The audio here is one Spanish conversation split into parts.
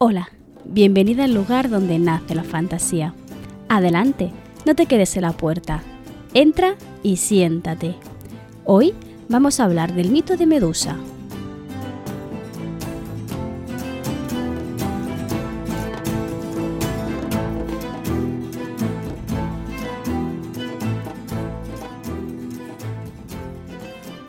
Hola, bienvenida al lugar donde nace la fantasía. Adelante, no te quedes en la puerta. Entra y siéntate. Hoy vamos a hablar del mito de Medusa.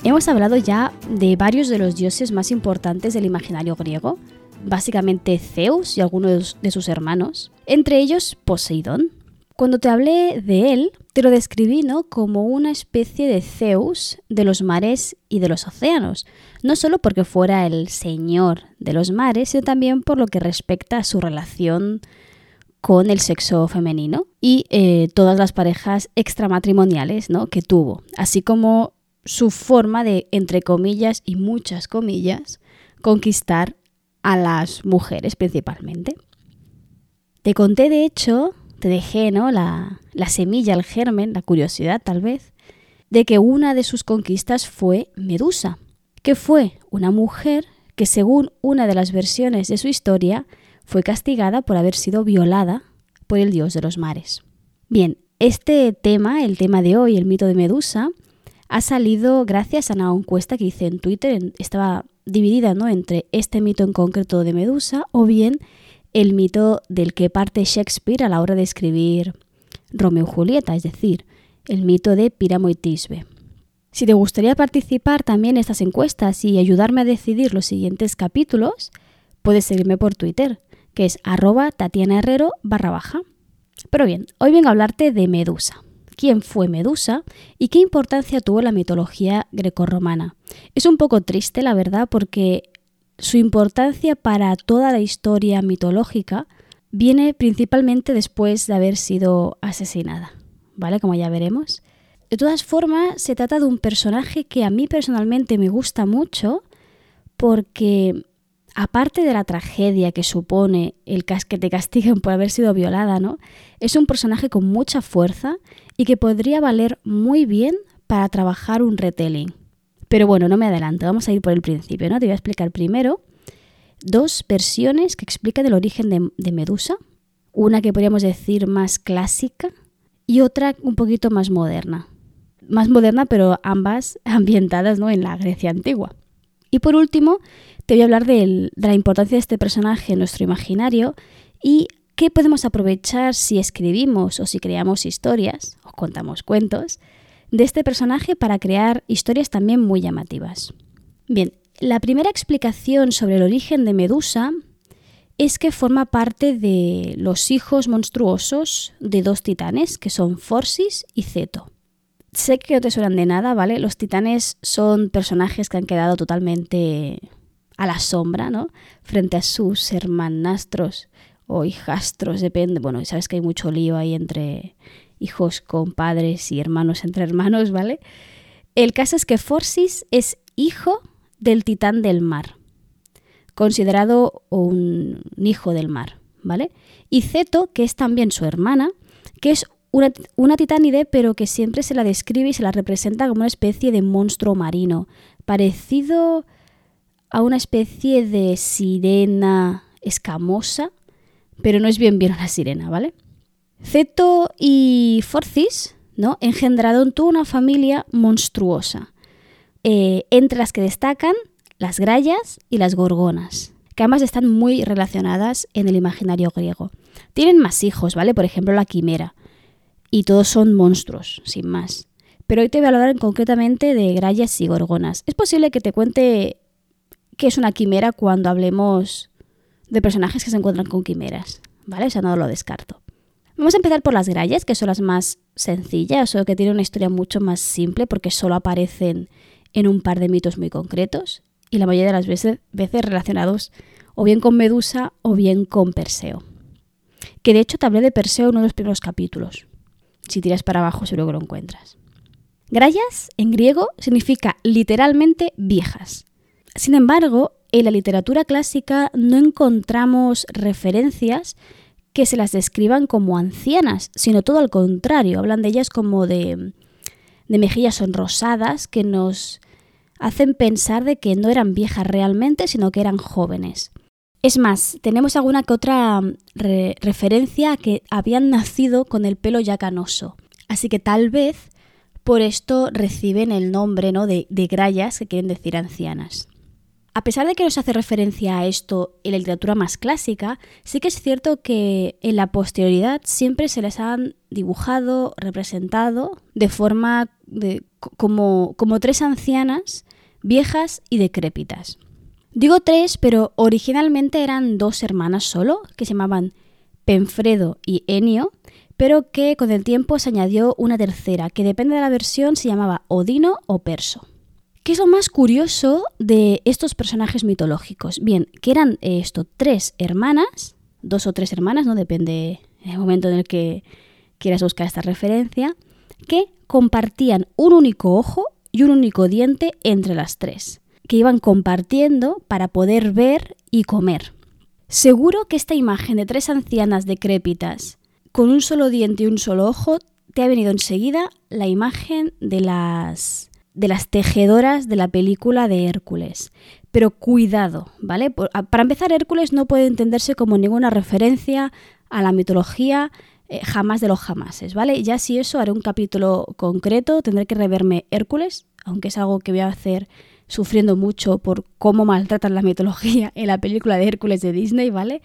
Hemos hablado ya de varios de los dioses más importantes del imaginario griego, básicamente Zeus y algunos de sus hermanos, entre ellos Poseidón. Cuando te hablé de él, te lo describí ¿no? como una especie de Zeus de los mares y de los océanos, no solo porque fuera el señor de los mares, sino también por lo que respecta a su relación con el sexo femenino y eh, todas las parejas extramatrimoniales ¿no? que tuvo, así como su forma de, entre comillas y muchas comillas, conquistar a las mujeres principalmente. Te conté, de hecho, te dejé ¿no? la, la semilla, el germen, la curiosidad tal vez, de que una de sus conquistas fue Medusa, que fue una mujer que según una de las versiones de su historia fue castigada por haber sido violada por el dios de los mares. Bien, este tema, el tema de hoy, el mito de Medusa, ha salido gracias a una encuesta que hice en Twitter, estaba dividida ¿no? entre este mito en concreto de Medusa o bien el mito del que parte Shakespeare a la hora de escribir Romeo y Julieta, es decir, el mito de Píramo y Tisbe. Si te gustaría participar también en estas encuestas y ayudarme a decidir los siguientes capítulos, puedes seguirme por Twitter, que es arroba Tatiana Herrero barra baja. Pero bien, hoy vengo a hablarte de Medusa quién fue Medusa y qué importancia tuvo la mitología grecorromana. Es un poco triste, la verdad, porque su importancia para toda la historia mitológica viene principalmente después de haber sido asesinada, ¿vale? Como ya veremos. De todas formas, se trata de un personaje que a mí personalmente me gusta mucho porque aparte de la tragedia que supone el que te castiguen por haber sido violada, ¿no? Es un personaje con mucha fuerza y que podría valer muy bien para trabajar un retelling. Pero bueno, no me adelanto, vamos a ir por el principio, ¿no? Te voy a explicar primero dos versiones que explican el origen de, Medusa, una que podríamos decir más clásica y otra un poquito más moderna. Más moderna, pero ambas ambientadas ¿no? en la Grecia antigua. Y por último, te voy a hablar de la importancia de este personaje en nuestro imaginario y qué podemos aprovechar si escribimos o si creamos historias o contamos cuentos de este personaje para crear historias también muy llamativas. Bien, la primera explicación sobre el origen de Medusa es que forma parte de los hijos monstruosos de dos titanes, que son Forsis y Ceto. Sé que no te suenan de nada, ¿vale? Los titanes son personajes que han quedado totalmente a la sombra, ¿no? Frente a sus hermanastros o hijastros, depende. Bueno, sabes que hay mucho lío ahí entre hijos con padres y hermanos entre hermanos, ¿vale? El caso es que Forsis es hijo del titán del mar, considerado un hijo del mar, ¿vale? Y Ceto, que es también su hermana, que es una, una, titánide, pero que siempre se la describe y se la representa como una especie de monstruo marino, parecido a una especie de sirena escamosa, pero no es bien bien una sirena, ¿vale? Ceto y Forcis, ¿no? Engendraron toda una familia monstruosa, eh, entre las que destacan las grayas y las gorgonas, que ambas están muy relacionadas en el imaginario griego. Tienen más hijos, ¿vale? Por ejemplo, la quimera, y todos son monstruos, sin más. Pero hoy te voy a hablar concretamente de grayas y gorgonas. Es posible que te cuente qué es una quimera cuando hablemos de personajes que se encuentran con quimeras, ¿vale? O sea, no lo descarto. Vamos a empezar por las grayas, que son las más sencillas o que tienen una historia mucho más simple porque solo aparecen en un par de mitos muy concretos y la mayoría de las veces, relacionados o bien con Medusa o bien con Perseo. Que de hecho te hablé de Perseo en uno de los primeros capítulos. Si tiras para abajo seguro que lo encuentras. Grayas en griego significa literalmente viejas. Sin embargo, en la literatura clásica no encontramos referencias que se las describan como ancianas, sino todo al contrario, hablan de ellas como de, de mejillas sonrosadas que nos hacen pensar de que no eran viejas realmente, sino que eran jóvenes. Es más, tenemos alguna que otra mm, referencia a que habían nacido con el pelo ya canoso. Así que tal vez por esto reciben el nombre ¿no? de, de grayas, que quieren decir ancianas. A pesar de que nos hace referencia a esto en la literatura más clásica, sí que es cierto que en la posterioridad siempre se les han dibujado, representado de forma como, como tres ancianas viejas y decrépitas. Digo tres, pero originalmente eran dos hermanas solo, que se llamaban Penfredo y Enio, pero que con el tiempo se añadió una tercera, que depende de la versión se llamaba Odino o Perso. ¿Qué es lo más curioso de estos personajes mitológicos? Bien, que eran eh, esto, tres hermanas, dos o tres hermanas, no depende del momento en el que quieras buscar esta referencia, que compartían un único ojo y un único diente entre las tres, que iban compartiendo para poder ver y comer. Seguro que esta imagen de tres ancianas decrépitas con un solo diente y un solo ojo te ha venido enseguida la imagen de las de las tejedoras de la película de Hércules. Pero cuidado, ¿vale? Para empezar, Hércules no puede entenderse como ninguna referencia a la mitología eh, jamás de los jamases, ¿vale? Ya si eso haré un capítulo concreto, tendré que reverme Hércules, aunque es algo que voy a hacer sufriendo mucho por cómo maltratan la mitología en la película de Hércules de Disney, ¿vale?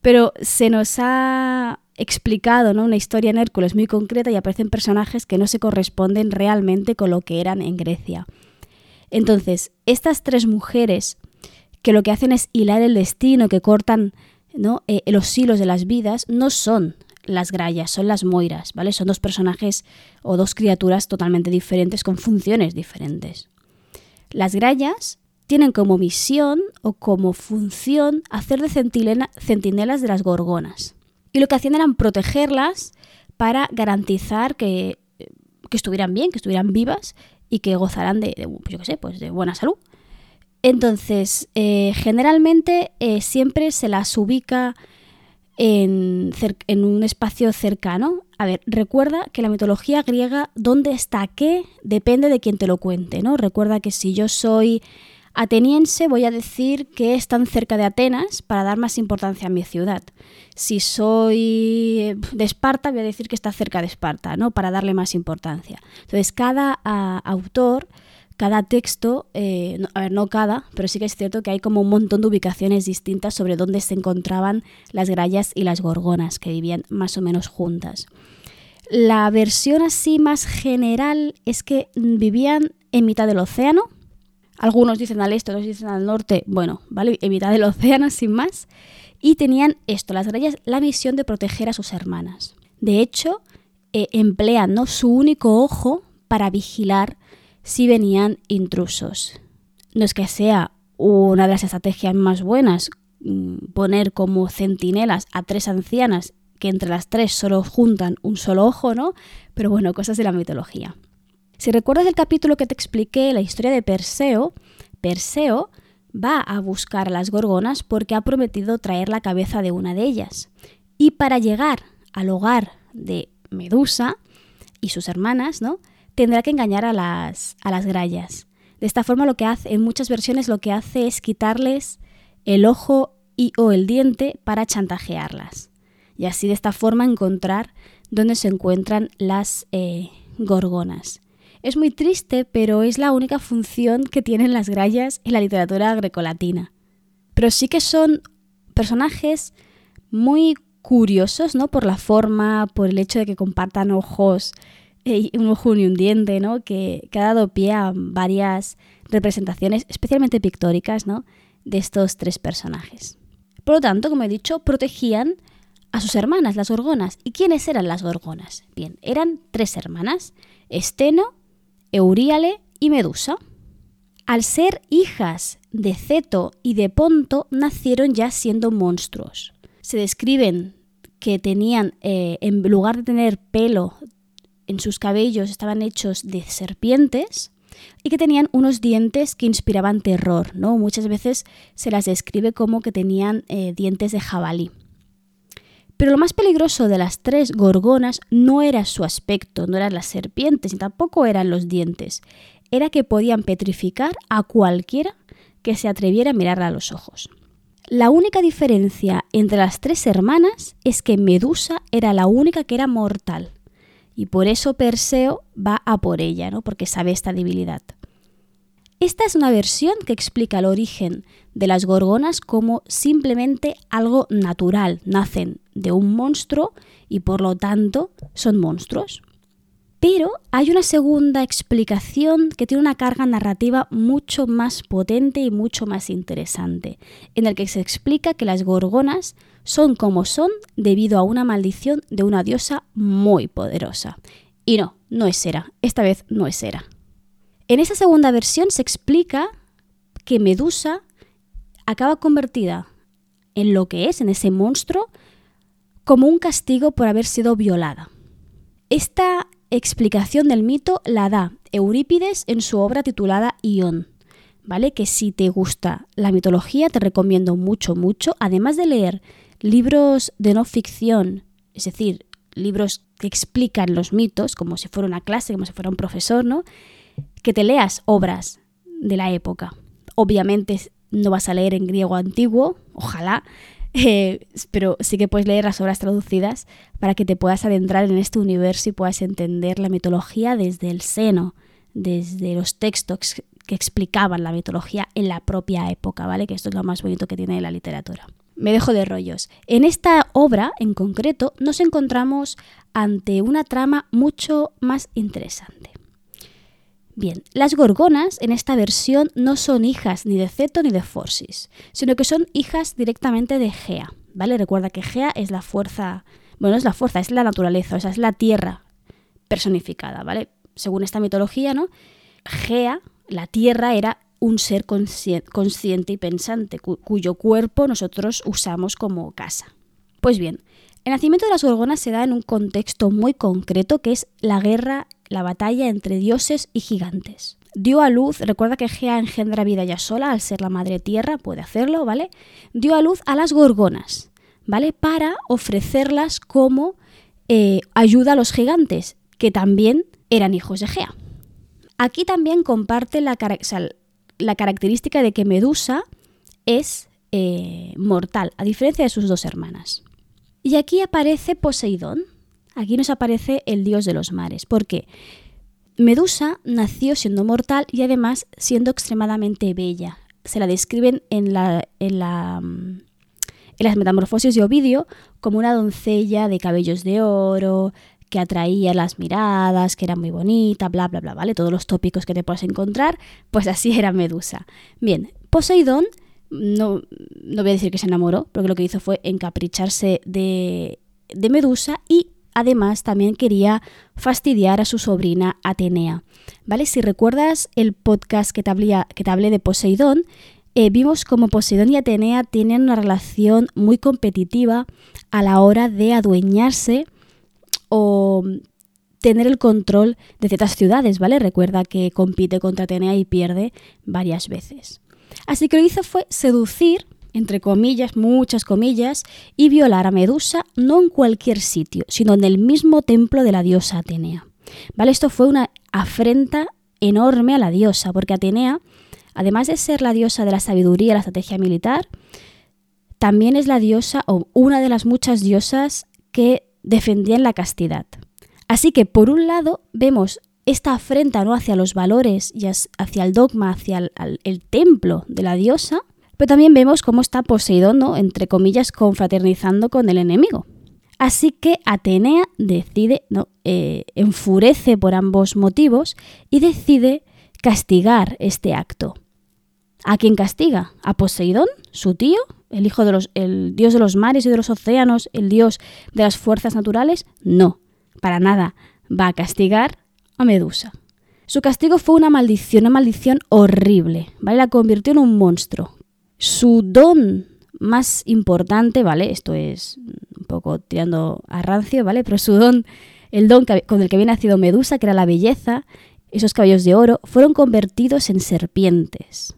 Pero se nos ha explicado ¿no? una historia en Hércules muy concreta y aparecen personajes que no se corresponden realmente con lo que eran en Grecia. Entonces, estas tres mujeres que lo que hacen es hilar el destino, que cortan ¿no? Eh, los hilos de las vidas, no son las grayas, son las moiras, ¿vale? Son dos personajes o dos criaturas totalmente diferentes con funciones diferentes. Las grayas tienen como misión o como función hacer de centinelas de las gorgonas. Y lo que hacían eran protegerlas para garantizar que, estuvieran bien, que estuvieran vivas y que gozaran de, yo qué sé, pues de buena salud. Entonces, eh, generalmente eh, siempre se las ubica en, un espacio cercano. A ver, recuerda que la mitología griega, dónde está qué, depende de quien te lo cuente, ¿no? Recuerda que si yo soy ateniense, voy a decir que están cerca de Atenas para dar más importancia a mi ciudad. Si soy de Esparta, voy a decir que está cerca de Esparta, ¿no? Para darle más importancia. Entonces, cada autor cada texto, eh, a ver, no cada, pero sí que es cierto que hay como un montón de ubicaciones distintas sobre dónde se encontraban las grayas y las gorgonas, que vivían más o menos juntas. La versión así más general es que vivían en mitad del océano. Algunos dicen al este, otros dicen al norte. Bueno, ¿vale? En mitad del océano, sin más. Y tenían esto, las grayas, la misión de proteger a sus hermanas. De hecho, eh, emplean su único ojo para vigilar si venían intrusos. No es que sea una de las estrategias más buenas mm, poner como centinelas a tres ancianas que entre las tres solo juntan un solo ojo, ¿no? Pero bueno, cosas de la mitología. Si recuerdas el capítulo que te expliqué, la historia de Perseo, Perseo va a buscar a las gorgonas porque ha prometido traer la cabeza de una de ellas. Y para llegar al hogar de Medusa y sus hermanas, ¿no? tendrá que engañar a las, a las grayas. De esta forma lo que hace, en muchas versiones lo que hace es quitarles el ojo y o el diente para chantajearlas. Y así de esta forma encontrar dónde se encuentran las eh, gorgonas. Es muy triste, pero es la única función que tienen las grayas en la literatura grecolatina. Pero sí que son personajes muy curiosos, ¿no? Por la forma, por el hecho de que compartan ojos un ojo y un diente, ¿no? Que, ha dado pie a varias representaciones, especialmente pictóricas, ¿no? de estos tres personajes. Por lo tanto, como he dicho, protegían a sus hermanas, las gorgonas. ¿Y quiénes eran las gorgonas? Bien, eran tres hermanas, Esteno, Euríale y Medusa. Al ser hijas de Ceto y de Ponto, nacieron ya siendo monstruos. Se describen que tenían, eh, en lugar de tener pelo en sus cabellos estaban hechos de serpientes y que tenían unos dientes que inspiraban terror, ¿no? Muchas veces se las describe como que tenían eh, dientes de jabalí. Pero lo más peligroso de las tres gorgonas no era su aspecto, no eran las serpientes, ni tampoco eran los dientes. Era que podían petrificar a cualquiera que se atreviera a mirarla a los ojos. La única diferencia entre las tres hermanas es que Medusa era la única que era mortal. Y por eso Perseo va a por ella, ¿no? Porque sabe esta debilidad. Esta es una versión que explica el origen de las gorgonas como simplemente algo natural, nacen de un monstruo y por lo tanto son monstruos. Pero hay una segunda explicación que tiene una carga narrativa mucho más potente y mucho más interesante, en el que se explica que las gorgonas son como son debido a una maldición de una diosa muy poderosa. Y no, no es Hera, esta vez no es Hera. En esa segunda versión se explica que Medusa acaba convertida en lo que es, en ese monstruo, como un castigo por haber sido violada. Esta explicación del mito la da Eurípides en su obra titulada Ión, ¿vale? Que si te gusta la mitología te recomiendo mucho, mucho, además de leer libros de no ficción, es decir, libros que explican los mitos, como si fuera una clase, como si fuera un profesor, ¿no? Que te leas obras de la época. Obviamente no vas a leer en griego antiguo, ojalá, eh, pero sí que puedes leer las obras traducidas para que te puedas adentrar en este universo y puedas entender la mitología desde el seno, desde los textos que explicaban la mitología en la propia época, ¿vale? Que esto es lo más bonito que tiene la literatura. Me dejo de rollos. En esta obra en concreto nos encontramos ante una trama mucho más interesante. Bien, las gorgonas en esta versión no son hijas ni de Ceto ni de Forsis, sino que son hijas directamente de Gea, ¿vale? Recuerda que Gea es la fuerza, bueno, es la fuerza, es la naturaleza, o sea, es la tierra personificada, ¿vale? Según esta mitología, ¿no? Gea, la tierra, era un ser consciente y pensante, cuyo cuerpo nosotros usamos como casa. Pues bien, el nacimiento de las gorgonas se da en un contexto muy concreto que es la guerra la batalla entre dioses y gigantes. Dio a luz, recuerda que Gea engendra vida ya sola, al ser la madre tierra, puede hacerlo, ¿vale? Dio a luz a las gorgonas, ¿vale? Para ofrecerlas como eh, ayuda a los gigantes, que también eran hijos de Gea. Aquí también comparte la, característica de que Medusa es eh, mortal, a diferencia de sus dos hermanas. Y aquí aparece Poseidón, Aquí nos aparece el dios de los mares. ¿Por qué? Medusa nació siendo mortal y además siendo extremadamente bella. Se la describen mm, en las metamorfosis de Ovidio como una doncella de cabellos de oro, que atraía las miradas, que era muy bonita, bla, bla, bla, ¿vale? Todos los tópicos que te puedes encontrar, pues así era Medusa. Bien, Poseidón, no, no voy a decir que se enamoró, porque lo que hizo fue encapricharse de, de Medusa y además también quería fastidiar a su sobrina Atenea. ¿Vale? Si recuerdas el podcast que te hablé, de Poseidón, eh, vimos como Poseidón y Atenea tienen una relación muy competitiva a la hora de adueñarse o tener el control de ciertas ciudades, ¿vale? Recuerda que compite contra Atenea y pierde varias veces. Así que lo que hizo fue seducir entre comillas, muchas comillas, y violar a Medusa no en cualquier sitio, sino en el mismo templo de la diosa Atenea. ¿Vale? Esto fue una afrenta enorme a la diosa, porque Atenea, además de ser la diosa de la sabiduría y la estrategia militar, también es la diosa o una de las muchas diosas que defendían la castidad. Así que, por un lado, vemos esta afrenta ¿no? hacia los valores y hacia el dogma, hacia el templo de la diosa, pero también vemos cómo está Poseidón, entre comillas, confraternizando con el enemigo. Así que Atenea decide, ¿no? Eh, enfurece por ambos motivos y decide castigar este acto. ¿A quién castiga? ¿A Poseidón, su tío, el hijo de los, el dios de los mares y de los océanos, el dios de las fuerzas naturales? No, para nada. Va a castigar a Medusa. Su castigo fue una maldición, una maldición horrible, ¿vale? La convirtió en un monstruo, su don más importante, ¿vale? Esto es un poco tirando a rancio, ¿vale? Pero su don, el don con el que había nacido Medusa, que era la belleza, esos cabellos de oro, fueron convertidos en serpientes.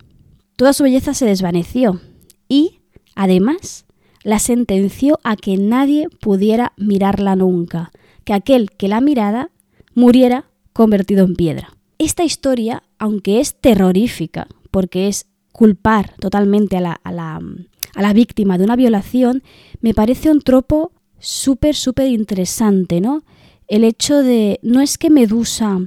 Toda su belleza se desvaneció y, además, la sentenció a que nadie pudiera mirarla nunca, que aquel que la mirara muriera convertido en piedra. Esta historia, aunque es terrorífica, porque es culpar totalmente a la, a la víctima de una violación, me parece un tropo súper, súper interesante, ¿no? El hecho de, no es que Medusa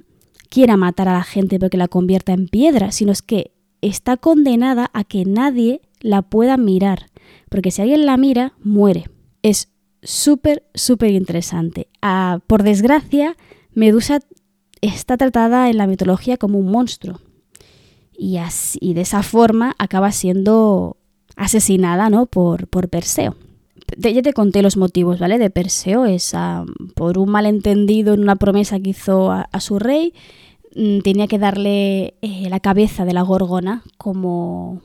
quiera matar a la gente porque la convierta en piedra, sino es que está condenada a que nadie la pueda mirar, porque si alguien la mira, muere. Es súper, súper interesante. Ah, por desgracia, Medusa está tratada en la mitología como un monstruo. Y, así, de esa forma acaba siendo asesinada ¿no? por, por Perseo. ya te conté los motivos, ¿vale? De Perseo es ah, por un malentendido en una promesa que hizo a, su rey, mm, tenía que darle eh, la cabeza de la gorgona como,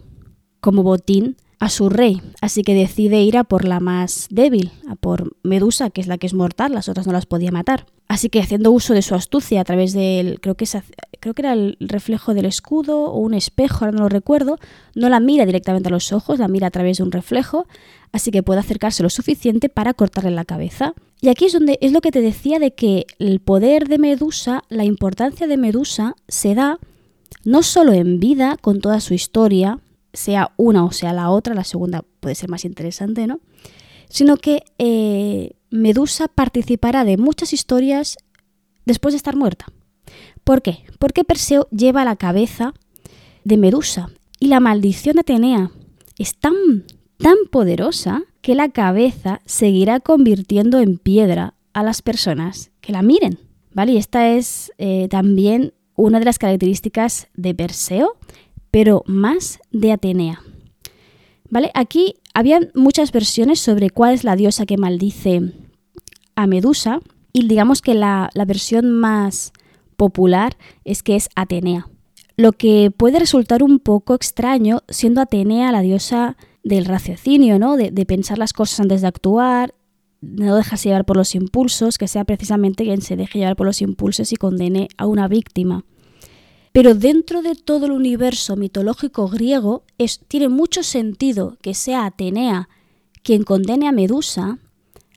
como botín a su rey, así que decide ir a por la más débil, a por Medusa, que es la que es mortal, las otras no las podía matar. Así que haciendo uso de su astucia a través del, creo que, creo que era el reflejo del escudo o un espejo, ahora no lo recuerdo, no la mira directamente a los ojos, la mira a través de un reflejo, así que puede acercarse lo suficiente para cortarle la cabeza. Y aquí es donde es lo que te decía de que el poder de Medusa, la importancia de Medusa, se da no solo en vida, con toda su historia, sea una o sea la otra, la segunda puede ser más interesante, ¿no? Sino que eh, Medusa participará de muchas historias después de estar muerta. ¿Por qué? Porque Perseo lleva la cabeza de Medusa y la maldición de Atenea es tan, tan poderosa que la cabeza seguirá convirtiendo en piedra a las personas que la miren. ¿Vale? Y esta es eh, también una de las características de Perseo pero más de Atenea. ¿Vale? Aquí habían muchas versiones sobre cuál es la diosa que maldice a Medusa y digamos que la, versión más popular es que es Atenea. Lo que puede resultar un poco extraño siendo Atenea la diosa del raciocinio, ¿no? De, de, pensar las cosas antes de actuar, no dejarse llevar por los impulsos, que sea precisamente quien se deje llevar por los impulsos y condene a una víctima. Pero dentro de todo el universo mitológico griego es, tiene mucho sentido que sea Atenea quien condene a Medusa,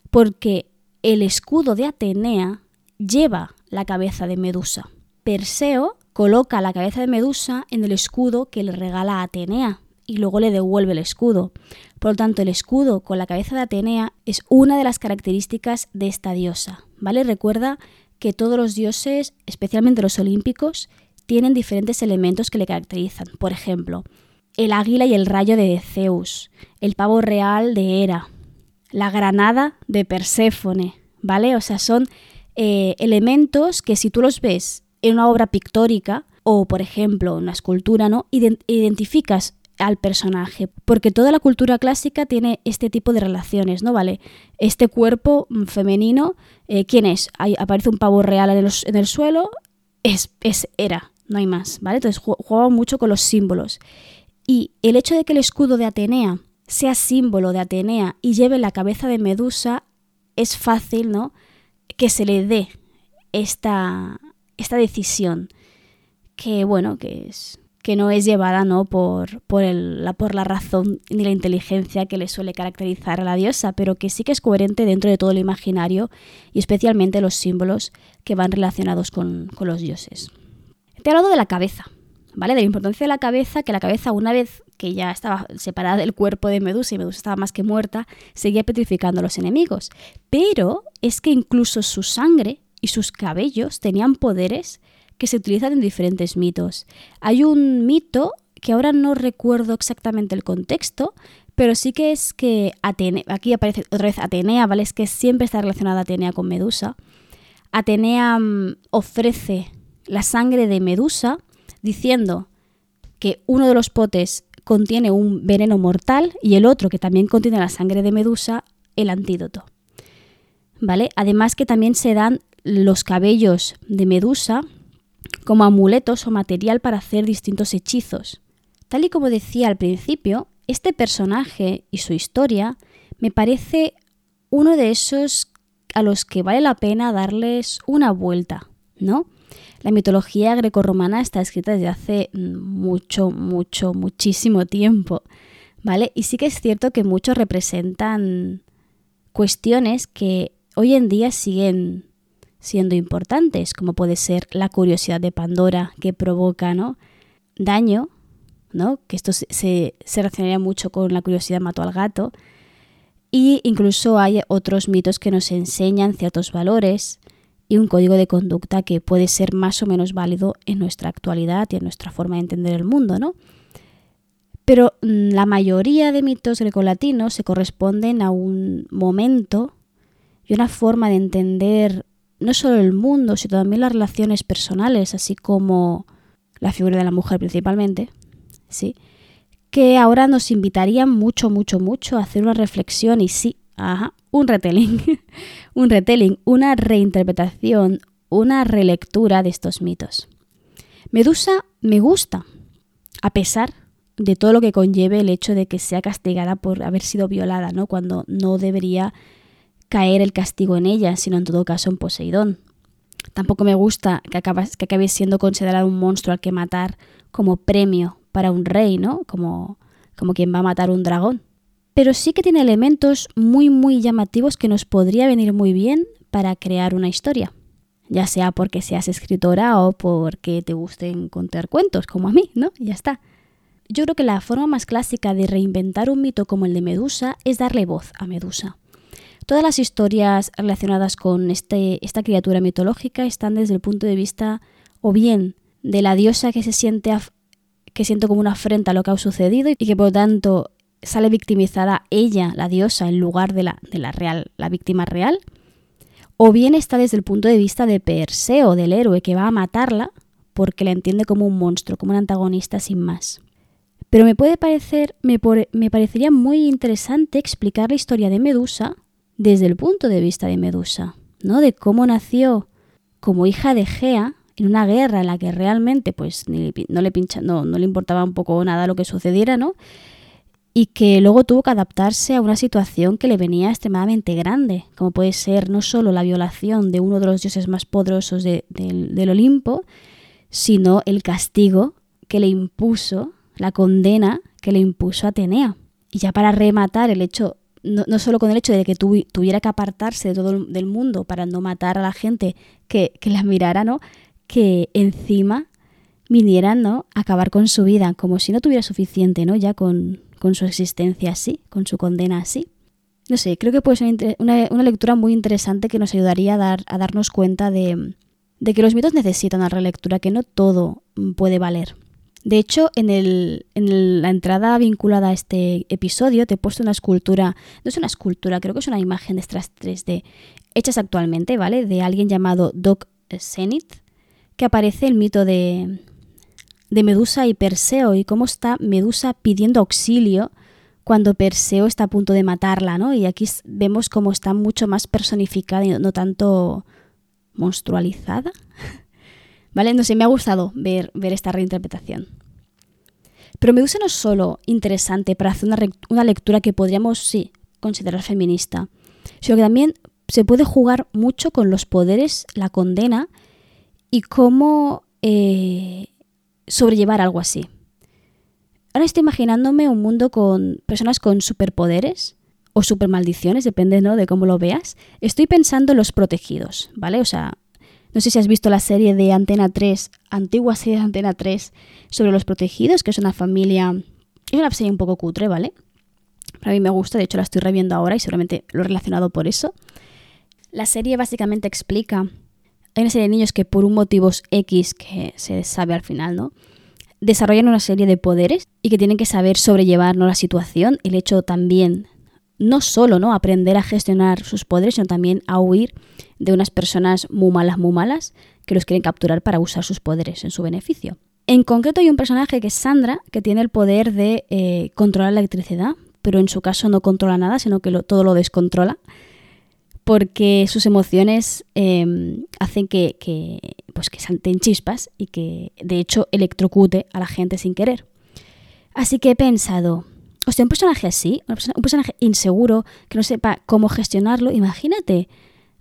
porque el escudo de Atenea lleva la cabeza de Medusa. Perseo coloca la cabeza de Medusa en el escudo que le regala a Atenea y luego le devuelve el escudo. Por lo tanto, el escudo con la cabeza de Atenea es una de las características de esta diosa. ¿Vale? Recuerda que todos los dioses, especialmente los olímpicos, tienen diferentes elementos que le caracterizan. Por ejemplo, el águila y el rayo de Zeus, el pavo real de Hera, la granada de Perséfone, ¿vale? O sea, son eh, elementos que si tú los ves en una obra pictórica o, por ejemplo, en una escultura, ¿no? identificas al personaje, porque toda la cultura clásica tiene este tipo de relaciones, ¿no? Vale, este cuerpo mm, femenino, eh, ¿quién es? aparece un pavo real en el, en el suelo, es, es Hera, no hay más, ¿vale? Entonces jugaba mucho con los símbolos. Y el hecho de que el escudo de Atenea sea símbolo de Atenea y lleve la cabeza de Medusa, es fácil, ¿no? Que se le dé esta, esta decisión. Que bueno, que es que no es llevada ¿no? Por, por, la, por la razón ni la inteligencia que le suele caracterizar a la diosa, pero que sí que es coherente dentro de todo lo imaginario y especialmente los símbolos que van relacionados con, con los dioses. Te he hablado de la cabeza, ¿vale? De la importancia de la cabeza, que la cabeza una vez que ya estaba separada del cuerpo de Medusa y Medusa estaba más que muerta, seguía petrificando a los enemigos. Pero es que incluso su sangre y sus cabellos tenían poderes que se utilizan en diferentes mitos. Hay un mito que ahora no recuerdo exactamente el contexto, pero sí que es que Atenea, aquí aparece otra vez Atenea, ¿vale? Es que siempre está relacionada Atenea con Medusa. Atenea mm, ofrece la sangre de Medusa, diciendo que uno de los potes contiene un veneno mortal y el otro, que también contiene la sangre de Medusa, el antídoto. ¿Vale? Además que también se dan los cabellos de Medusa como amuletos o material para hacer distintos hechizos. Tal y como decía al principio, este personaje y su historia me parece uno de esos a los que vale la pena darles una vuelta, ¿no? La mitología grecorromana está escrita desde hace mucho, mucho, muchísimo tiempo, ¿vale? Y sí que es cierto que muchos representan cuestiones que hoy en día siguen siendo importantes, como puede ser la curiosidad de Pandora que provoca ¿no? daño ¿no? Que esto se, se, relacionaría mucho con la curiosidad mató al gato. Y incluso hay otros mitos que nos enseñan ciertos valores y un código de conducta que puede ser más o menos válido en nuestra actualidad y en nuestra forma de entender el mundo, ¿no? Pero mm, la mayoría de mitos grecolatinos se corresponden a un momento y una forma de entender no solo el mundo, sino también las relaciones personales, así como la figura de la mujer principalmente, ¿sí? que ahora nos invitarían mucho, mucho, mucho a hacer una reflexión y sí, ajá, un retelling, un retelling, una reinterpretación, una relectura de estos mitos. Medusa me gusta, a pesar de todo lo que conlleve el hecho de que sea castigada por haber sido violada, ¿no? Cuando no debería caer el castigo en ella, sino en todo caso en Poseidón. Tampoco me gusta que, que acabe siendo considerado un monstruo al que matar como premio para un rey, ¿no? Como, como quien va a matar un dragón. Pero sí que tiene elementos muy, muy llamativos que nos podría venir muy bien para crear una historia. Ya sea porque seas escritora o porque te gusten contar cuentos, como a mí, ¿no? ya está. Yo creo que la forma más clásica de reinventar un mito como el de Medusa es darle voz a Medusa. Todas las historias relacionadas con este, esta criatura mitológica están desde el punto de vista o bien de la diosa que se siente que siente como una afrenta a lo que ha sucedido y que por lo tanto sale victimizada ella, la diosa, en lugar de la, de la real, la víctima real, o bien está desde el punto de vista de Perseo, del héroe que va a matarla porque la entiende como un monstruo, como un antagonista sin más. Pero me puede parecer, me, me parecería muy interesante explicar la historia de Medusa desde el punto de vista de Medusa, ¿no? De cómo nació como hija de Gea en una guerra en la que realmente pues no, le pincha, no, no le importaba un poco nada lo que sucediera, ¿no? Y que luego tuvo que adaptarse a una situación que le venía extremadamente grande, como puede ser no solo la violación de uno de los dioses más poderosos del Olimpo, sino el castigo que le impuso, la condena que le impuso Atenea. Y ya para rematar el hecho no, solo con el hecho de que tuviera que apartarse de todo el del mundo para no matar a la gente que, la mirara, ¿no? Que encima vinieran, ¿no? A acabar con su vida, como si no tuviera suficiente, ¿no? Ya con, su existencia así, con su condena así. No sé, creo que puede ser una, lectura muy interesante que nos ayudaría a, dar, a darnos cuenta de, de que los mitos necesitan una relectura, que no todo puede valer. De hecho, en, el, en la entrada vinculada a este episodio te he puesto una escultura, no es una escultura, creo que es una imagen de estas 3D, hechas actualmente, ¿vale? De alguien llamado Doc Zenith, que aparece el mito de, de Medusa y Perseo y cómo está Medusa pidiendo auxilio cuando Perseo está a punto de matarla, ¿no? Y aquí vemos cómo está mucho más personificada y no tanto monstrualizada. ¿Vale? No sé, me ha gustado ver, ver esta reinterpretación. Pero Medusa no es solo interesante para hacer una, lectura que podríamos, sí, considerar feminista, sino que también se puede jugar mucho con los poderes, la condena y cómo eh, sobrellevar algo así. Ahora estoy imaginándome un mundo con personas con superpoderes o supermaldiciones, depende ¿no? de cómo lo veas. Estoy pensando en los protegidos, ¿vale? O sea, no sé si has visto la serie de Antena 3, antigua serie de Antena 3, sobre los protegidos, que es una familia... Es una serie un poco cutre, ¿vale? Para mí me gusta, de hecho la estoy reviendo ahora y seguramente lo he relacionado por eso. La serie básicamente explica... Hay una serie de niños que por un motivo X, que se sabe al final, ¿no? Desarrollan una serie de poderes y que tienen que saber sobrellevar la situación, el hecho también no solo ¿no? aprender a gestionar sus poderes, sino también a huir de unas personas muy malas, muy malas, que los quieren capturar para usar sus poderes en su beneficio. En concreto hay un personaje que es Sandra, que tiene el poder de eh, controlar la electricidad, pero en su caso no controla nada, sino que todo lo descontrola, porque sus emociones em, hacen que, que, pues que salten chispas y que de hecho electrocute a la gente sin querer. Así que he pensado, o sea, un personaje así, un personaje inseguro, que no sepa cómo gestionarlo, imagínate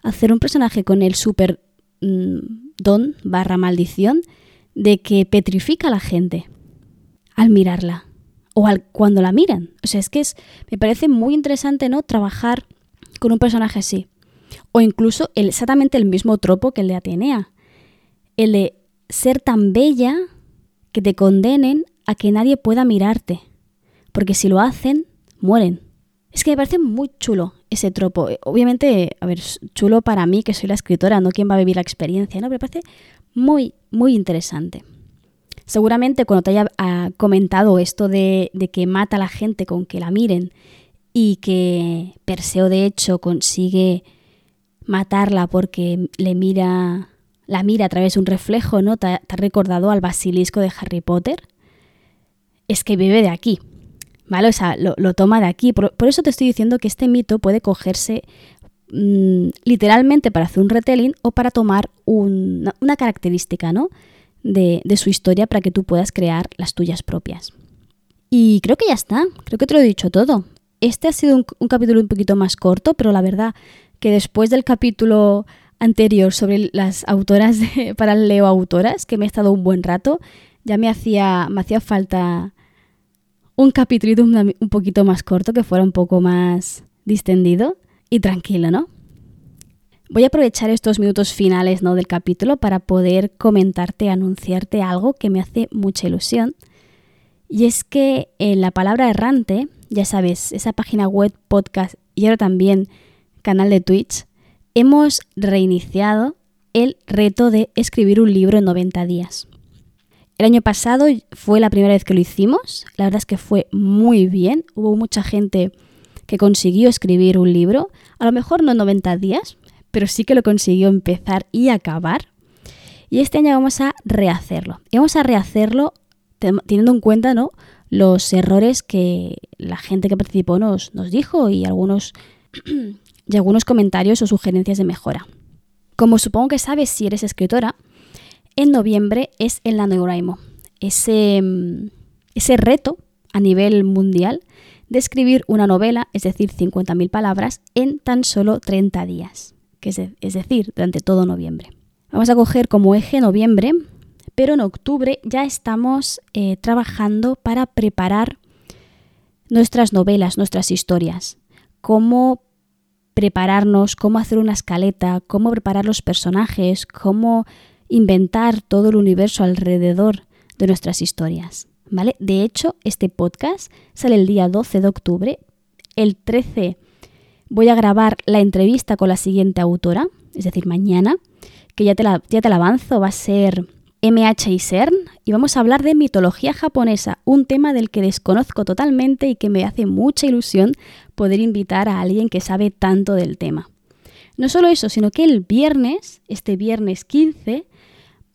hacer un personaje con el super mm, don barra maldición de que petrifica a la gente al mirarla o al, cuando la miran. O sea, es que es, me parece muy interesante, ¿no? Trabajar con un personaje así. O incluso exactamente el mismo tropo que el de Atenea. El de ser tan bella que te condenen a que nadie pueda mirarte, porque si lo hacen, mueren. Es que me parece muy chulo ese tropo. Obviamente, a ver, chulo para mí, que soy la escritora, no quien va a vivir la experiencia, ¿no? Pero me parece muy, muy interesante. Seguramente cuando te haya comentado esto de, de que mata a la gente con que la miren y que Perseo de hecho consigue matarla porque le mira, la mira a través de un reflejo, ¿no? ¿Te, ha recordado al basilisco de Harry Potter? Es que vive de aquí, ¿vale? O sea, lo, toma de aquí. Por, eso te estoy diciendo que este mito puede cogerse mm, literalmente para hacer un retelling o para tomar una, característica, ¿no? De, su historia para que tú puedas crear las tuyas propias. Y creo que ya está, creo que te lo he dicho todo. Este ha sido un capítulo un poquito más corto, pero la verdad que después del capítulo anterior sobre las autoras para el Leo Autoras, que me he estado un buen rato, ya me hacía, me hacía falta un capítulo un, un poquito más corto, que fuera un poco más distendido y tranquilo, ¿no? Voy a aprovechar estos minutos finales ¿no? del capítulo para poder comentarte, anunciarte algo que me hace mucha ilusión. Y es que en la palabra errante, ya sabes, esa página web, podcast y ahora también canal de Twitch, hemos reiniciado el reto de escribir un libro en 90 días. El año pasado fue la primera vez que lo hicimos, la verdad es que fue muy bien, hubo mucha gente que consiguió escribir un libro, a lo mejor no en 90 días, pero sí que lo consiguió empezar y acabar. Y este año vamos a rehacerlo. Y vamos a rehacerlo teniendo en cuenta ¿no? los errores que la gente que participó nos, nos dijo y algunos y algunos comentarios o sugerencias de mejora. Como supongo que sabes si eres escritora, en noviembre es el NaNoWriMo, ese, mm, ese reto a nivel mundial de escribir una novela, es decir, 50.000 palabras, en tan solo 30 días, que es, decir, durante todo noviembre. Vamos a coger como eje noviembre, pero en octubre ya estamos eh, trabajando para preparar nuestras novelas, nuestras historias, cómo prepararnos, cómo hacer una escaleta, cómo preparar los personajes, cómo inventar todo el universo alrededor de nuestras historias. ¿Vale? De hecho, este podcast sale el día 12 de octubre. El 13 voy a grabar la entrevista con la siguiente autora, es decir, mañana, que ya te la, ya te la avanzo, va a ser MH y CERN y vamos a hablar de mitología japonesa, un tema del que desconozco totalmente y que me hace mucha ilusión poder invitar a alguien que sabe tanto del tema. No solo eso, sino que el viernes, este viernes 15,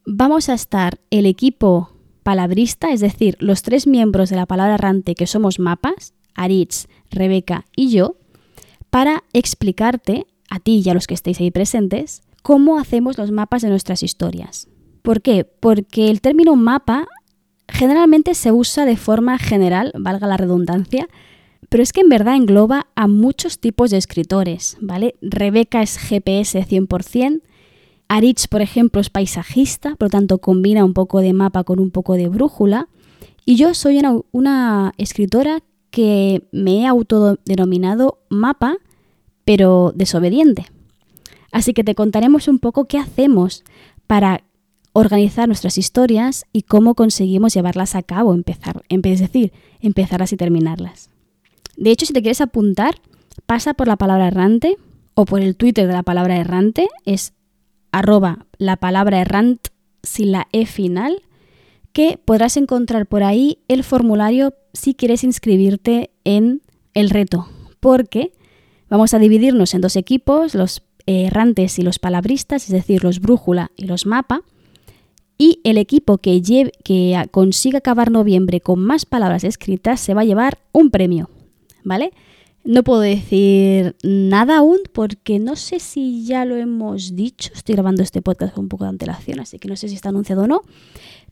vamos a estar el equipo palabrista, es decir, los tres miembros de la palabra errante que somos mapas, Aritz, Rebeca y yo, para explicarte, a ti y a los que estéis ahí presentes, cómo hacemos los mapas de nuestras historias. ¿Por qué? Porque el término mapa generalmente se usa de forma general, valga la redundancia, pero es que en verdad engloba a muchos tipos de escritores, ¿vale? Rebeca es GPS 100%, Aritz, por ejemplo, es paisajista, por lo tanto combina un poco de mapa con un poco de brújula, y yo soy una, una escritora que me he autodenominado mapa, pero desobediente. Así que te contaremos un poco qué hacemos para organizar nuestras historias y cómo conseguimos llevarlas a cabo, empezar, es decir, empezarlas y terminarlas. De hecho, si te quieres apuntar, pasa por la palabra errante o por el Twitter de la palabra errante, es arroba la palabra errant sin la E final, que podrás encontrar por ahí el formulario si quieres inscribirte en el reto, porque vamos a dividirnos en dos equipos, los errantes y los palabristas, es decir, los brújula y los mapa, y el equipo que, consiga acabar noviembre con más palabras escritas se va a llevar un premio, ¿vale? No puedo decir nada aún porque no sé si ya lo hemos dicho. Estoy grabando este podcast con un poco de antelación, así que no sé si está anunciado o no.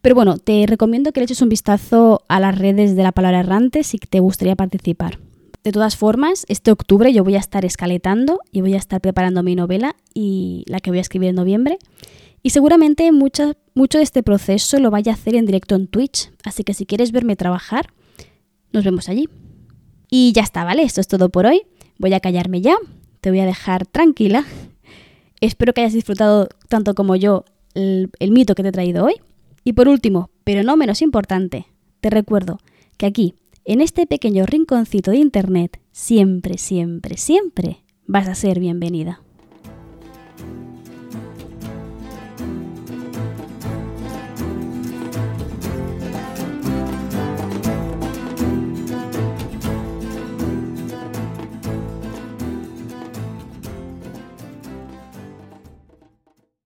Pero bueno, te recomiendo que le eches un vistazo a las redes de la palabra errante si te gustaría participar. De todas formas, este octubre yo voy a estar escaletando y voy a estar preparando mi novela y la que voy a escribir en noviembre. Y seguramente mucho, mucho de este proceso lo vaya a hacer en directo en Twitch, así que si quieres verme trabajar, nos vemos allí. Y ya está, ¿vale? Esto es todo por hoy. Voy a callarme ya, te voy a dejar tranquila. Espero que hayas disfrutado tanto como yo el, el mito que te he traído hoy. Y por último, pero no menos importante, te recuerdo que aquí, en este pequeño rinconcito de Internet, siempre, siempre, siempre vas a ser bienvenida.